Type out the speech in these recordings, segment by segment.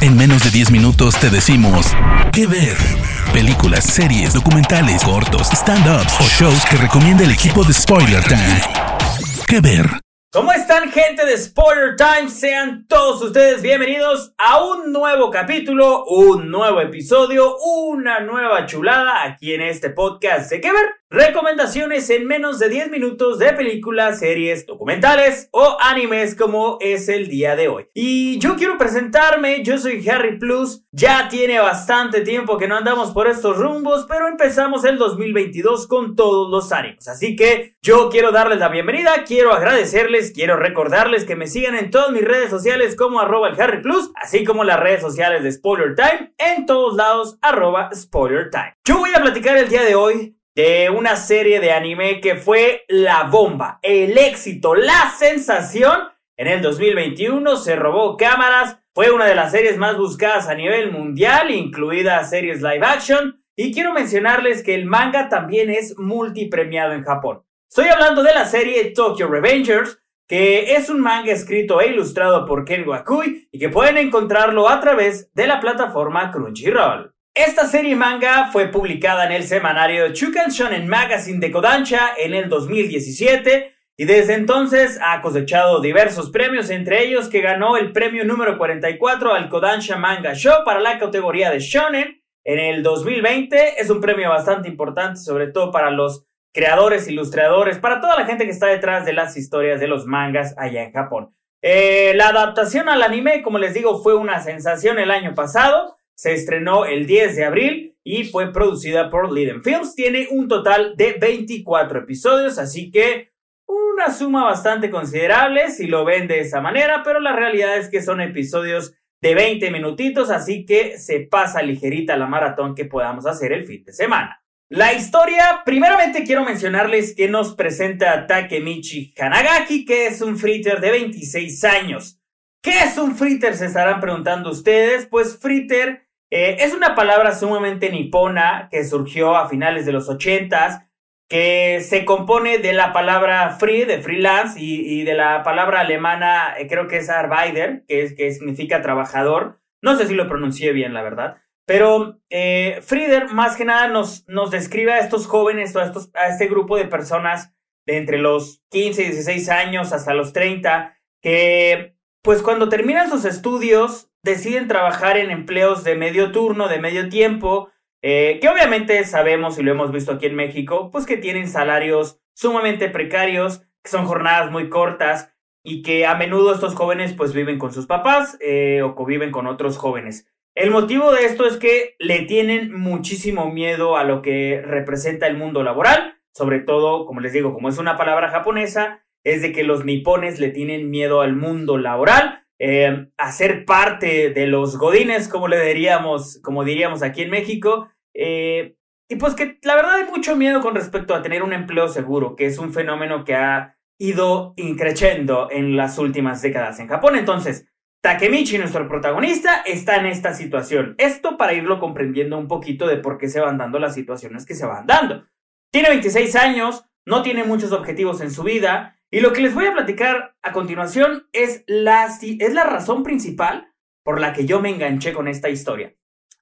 En menos de 10 minutos te decimos qué ver. Películas, series, documentales, cortos, stand-ups o shows que recomienda el equipo de Spoiler Time. ¿Qué ver? ¿Cómo están gente de Spoiler Time? Sean todos ustedes bienvenidos a un nuevo capítulo, un nuevo episodio, una nueva chulada aquí en este podcast de qué ver. Recomendaciones en menos de 10 minutos de películas, series, documentales o animes como es el día de hoy. Y yo quiero presentarme, yo soy Harry Plus, ya tiene bastante tiempo que no andamos por estos rumbos, pero empezamos el 2022 con todos los ánimos. Así que yo quiero darles la bienvenida, quiero agradecerles, quiero recordarles que me sigan en todas mis redes sociales como arroba Harry Plus, así como las redes sociales de Spoiler Time, en todos lados arroba Spoiler. Yo voy a platicar el día de hoy de una serie de anime que fue la bomba, el éxito, la sensación. En el 2021 se robó cámaras, fue una de las series más buscadas a nivel mundial, incluida series live action, y quiero mencionarles que el manga también es multipremiado en Japón. Estoy hablando de la serie Tokyo Revengers, que es un manga escrito e ilustrado por Ken Wakui y que pueden encontrarlo a través de la plataforma Crunchyroll. Esta serie manga fue publicada en el semanario Chukan Shonen Magazine de Kodansha en el 2017 y desde entonces ha cosechado diversos premios, entre ellos que ganó el premio número 44 al Kodansha Manga Show para la categoría de Shonen en el 2020. Es un premio bastante importante, sobre todo para los creadores, ilustradores, para toda la gente que está detrás de las historias de los mangas allá en Japón. Eh, la adaptación al anime, como les digo, fue una sensación el año pasado. Se estrenó el 10 de abril y fue producida por Liden Films. Tiene un total de 24 episodios, así que una suma bastante considerable si lo ven de esa manera, pero la realidad es que son episodios de 20 minutitos, así que se pasa ligerita la maratón que podamos hacer el fin de semana. La historia, primeramente quiero mencionarles que nos presenta Takemichi Hanagaki, que es un fritter de 26 años. ¿Qué es un fritter? Se estarán preguntando ustedes. Pues fritter eh, es una palabra sumamente nipona que surgió a finales de los 80 que se compone de la palabra free, de freelance, y, de la palabra alemana, eh, creo que es Arbeiter, que, es, que significa trabajador. No sé si lo pronuncié bien, la verdad. Pero eh, Frieder más que nada nos, nos describe a estos jóvenes, a, estos, a este grupo de personas de entre los 15 y 16 años hasta los 30, que pues cuando terminan sus estudios deciden trabajar en empleos de medio turno, de medio tiempo, eh, que obviamente sabemos y lo hemos visto aquí en México, pues que tienen salarios sumamente precarios, que son jornadas muy cortas y que a menudo estos jóvenes pues viven con sus papás eh, o conviven con otros jóvenes. El motivo de esto es que le tienen muchísimo miedo a lo que representa el mundo laboral, sobre todo, como les digo, como es una palabra japonesa, es de que los nipones le tienen miedo al mundo laboral, eh, a ser parte de los godines, como le diríamos, como diríamos aquí en México, eh, y pues que la verdad hay mucho miedo con respecto a tener un empleo seguro, que es un fenómeno que ha ido increciendo en las últimas décadas en Japón. Entonces, Takemichi, nuestro protagonista, está en esta situación. Esto para irlo comprendiendo un poquito de por qué se van dando las situaciones que se van dando. Tiene 26 años, no tiene muchos objetivos en su vida, y lo que les voy a platicar a continuación es la, es la razón principal por la que yo me enganché con esta historia.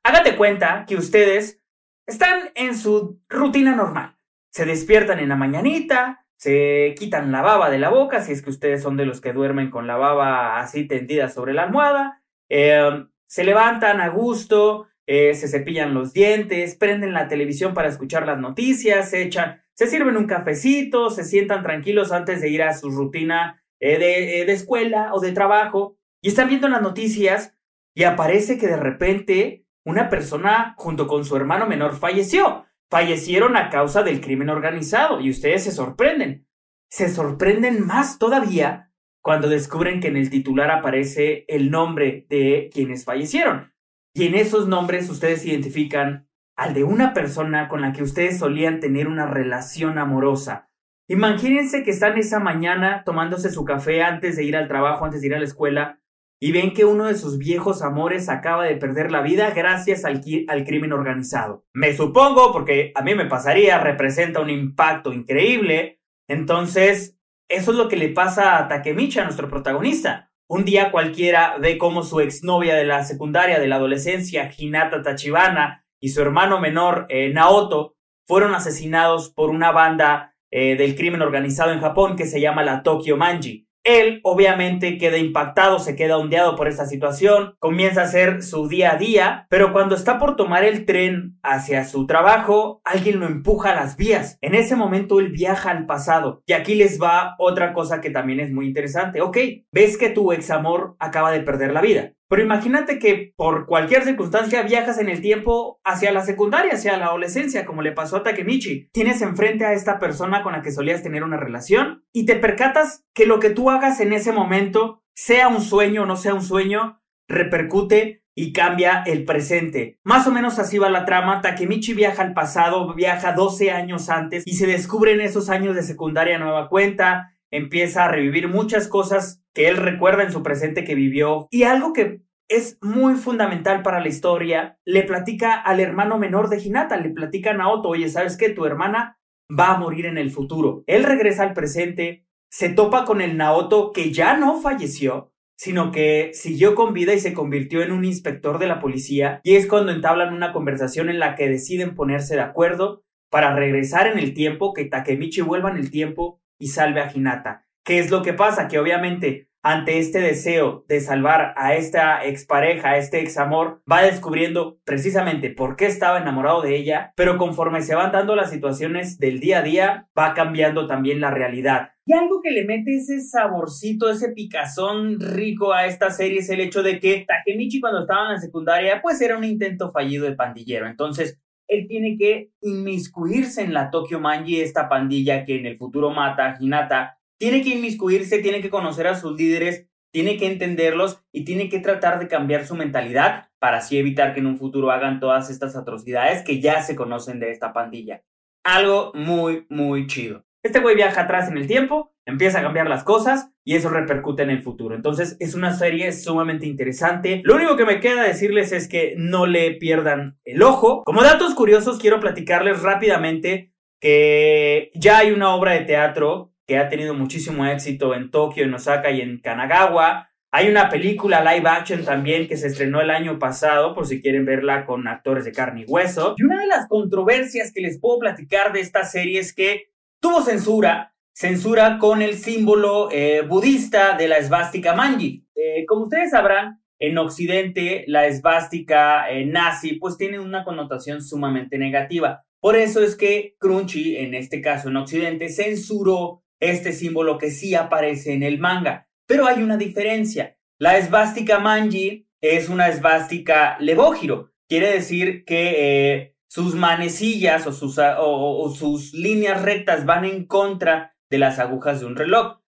Hágate cuenta que ustedes están en su rutina normal. Se despiertan en la mañanita, se quitan la baba de la boca, si es que ustedes son de los que duermen con la baba así tendida sobre la almohada, em, se levantan a gusto, eh, se cepillan los dientes, prenden la televisión para escuchar las noticias, se echan, se sirven un cafecito, se sientan tranquilos antes de ir a su rutina eh, de, eh, de escuela o de trabajo y están viendo las noticias y aparece que de repente una persona junto con su hermano menor falleció fallecieron a causa del crimen organizado y ustedes se sorprenden. Se sorprenden más todavía cuando descubren que en el titular aparece el nombre de quienes fallecieron. Y en esos nombres ustedes identifican al de una persona con la que ustedes solían tener una relación amorosa. Imagínense que están esa mañana tomándose su café antes de ir al trabajo, antes de ir a la escuela, y ven que uno de sus viejos amores acaba de perder la vida gracias al, al, crimen organizado. Me supongo, porque a mí me pasaría, representa un impacto increíble. Entonces, eso es lo que le pasa a Takemichi, a nuestro protagonista. un día cualquiera ve cómo su exnovia de la secundaria, de la adolescencia, Hinata Tachibana, y su hermano menor, eh, Naoto, fueron asesinados por una banda eh, del crimen organizado en Japón que se llama la Tokyo Manji. Él obviamente queda impactado, se queda ondeado por esta situación, comienza a hacer su día a día, pero cuando está por tomar el tren hacia su trabajo, alguien lo empuja a las vías. En ese momento él viaja al pasado. Y aquí les va otra cosa que también es muy interesante. Ok, ves que tu ex amor acaba de perder la vida. Pero imagínate que por cualquier circunstancia viajas en el tiempo hacia la secundaria, hacia la adolescencia, como le pasó a Takemichi. Tienes enfrente a esta persona con la que solías tener una relación y te percatas que lo que tú hagas en ese momento, sea un sueño o no sea un sueño, repercute y cambia el presente. Más o menos así va la trama. Takemichi viaja al pasado, viaja 12 años antes y se descubre en esos años de secundaria nueva cuenta empieza a revivir muchas cosas que él recuerda en su presente que vivió y algo que es muy fundamental para la historia, le platica al hermano menor de Hinata, le platica a Naoto, oye, ¿sabes qué? Tu hermana va a morir en el futuro. Él regresa al presente, se topa con el Naoto que ya no falleció, sino que siguió con vida y se convirtió en un inspector de la policía, y es cuando entablan una conversación en la que deciden ponerse de acuerdo para regresar en el tiempo, que Takemichi vuelva en el tiempo y salve a Hinata. ¿Qué es lo que pasa? Que obviamente ante este deseo de salvar a esta expareja, a este examor, va descubriendo precisamente por qué estaba enamorado de ella, pero conforme se van dando las situaciones del día a día, va cambiando también la realidad. Y algo que le mete ese saborcito, ese picazón rico a esta serie es el hecho de que Takemichi cuando estaba en la secundaria, pues era un intento fallido de pandillero. Entonces, él tiene que inmiscuirse en la Tokyo Manji, esta pandilla que en el futuro mata a Hinata. Tiene que inmiscuirse, tiene que conocer a sus líderes, tiene que entenderlos y tiene que tratar de cambiar su mentalidad para así evitar que en un futuro hagan todas estas atrocidades que ya se conocen de esta pandilla. Algo muy, muy chido. Este güey viaja atrás en el tiempo, empieza a cambiar las cosas y eso repercute en el futuro. Entonces es una serie sumamente interesante. Lo único que me queda decirles es que no le pierdan el ojo. Como datos curiosos quiero platicarles rápidamente que ya hay una obra de teatro que ha tenido muchísimo éxito en Tokio, en Osaka y en Kanagawa. Hay una película live action también que se estrenó el año pasado, por si quieren verla con actores de carne y hueso. Y una de las controversias que les puedo platicar de esta serie es que tuvo censura, censura con el símbolo eh, budista de la esvástica manji. Eh, como ustedes sabrán, en Occidente la esvástica eh, nazi pues tiene una connotación sumamente negativa. Por eso es que Crunchy, en este caso en Occidente, censuró este símbolo que sí aparece en el manga. Pero hay una diferencia. La esvástica manji es una esvástica levógiro. Quiere decir que sus manecillas o sus, o, sus líneas rectas van en contra de las agujas de un reloj.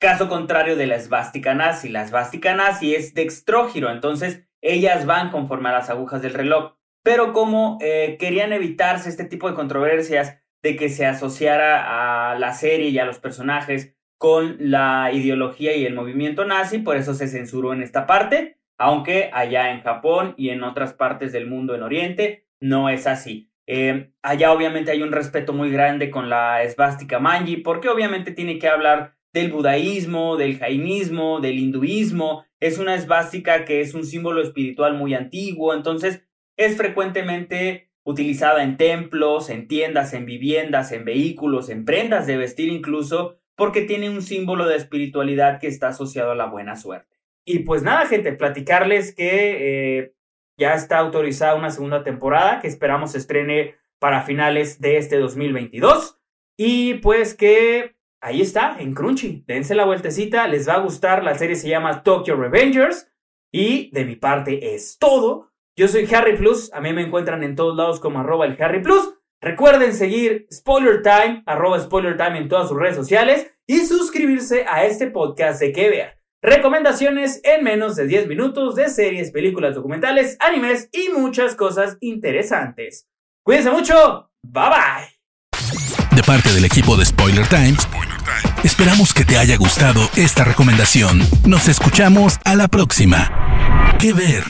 Caso contrario de la esvástica nazi. La esvástica nazi es dextrógiro, entonces ellas van conforme a las agujas del reloj. Pero como eh, querían evitarse este tipo de controversias de que se asociara a la serie y a los personajes con la ideología y el movimiento nazi, por eso se censuró en esta parte, aunque allá en Japón y en otras partes del mundo en Oriente no es así. Eh, allá obviamente hay un respeto muy grande con la esvástica manji, porque obviamente tiene que hablar del budaísmo, del jainismo, del hinduismo. Es una esvástica que es un símbolo espiritual muy antiguo, entonces es frecuentemente utilizada en templos, en tiendas, en viviendas, en vehículos, en prendas de vestir incluso, porque tiene un símbolo de espiritualidad que está asociado a la buena suerte. Y pues nada, gente, platicarles que eh, ya está autorizada una segunda temporada que esperamos estrene para finales de este 2022. Y pues que ahí está, en Crunchy. Dense la vueltecita, les va a gustar. La serie se llama Tokyo Revengers. Y de mi parte es todo. Yo soy Harry Plus. A mí me encuentran en todos lados como arroba el Harry Plus. Recuerden seguir Spoiler Time, arroba Spoiler Time en todas sus redes sociales y suscribirse a este podcast de que. Recomendaciones en menos de 10 minutos de series, películas, documentales, animes y muchas cosas interesantes. Cuídense mucho. Bye bye. De parte del equipo de Spoiler Times, esperamos que te haya gustado esta recomendación. Nos escuchamos a la próxima. ¿Qué ver?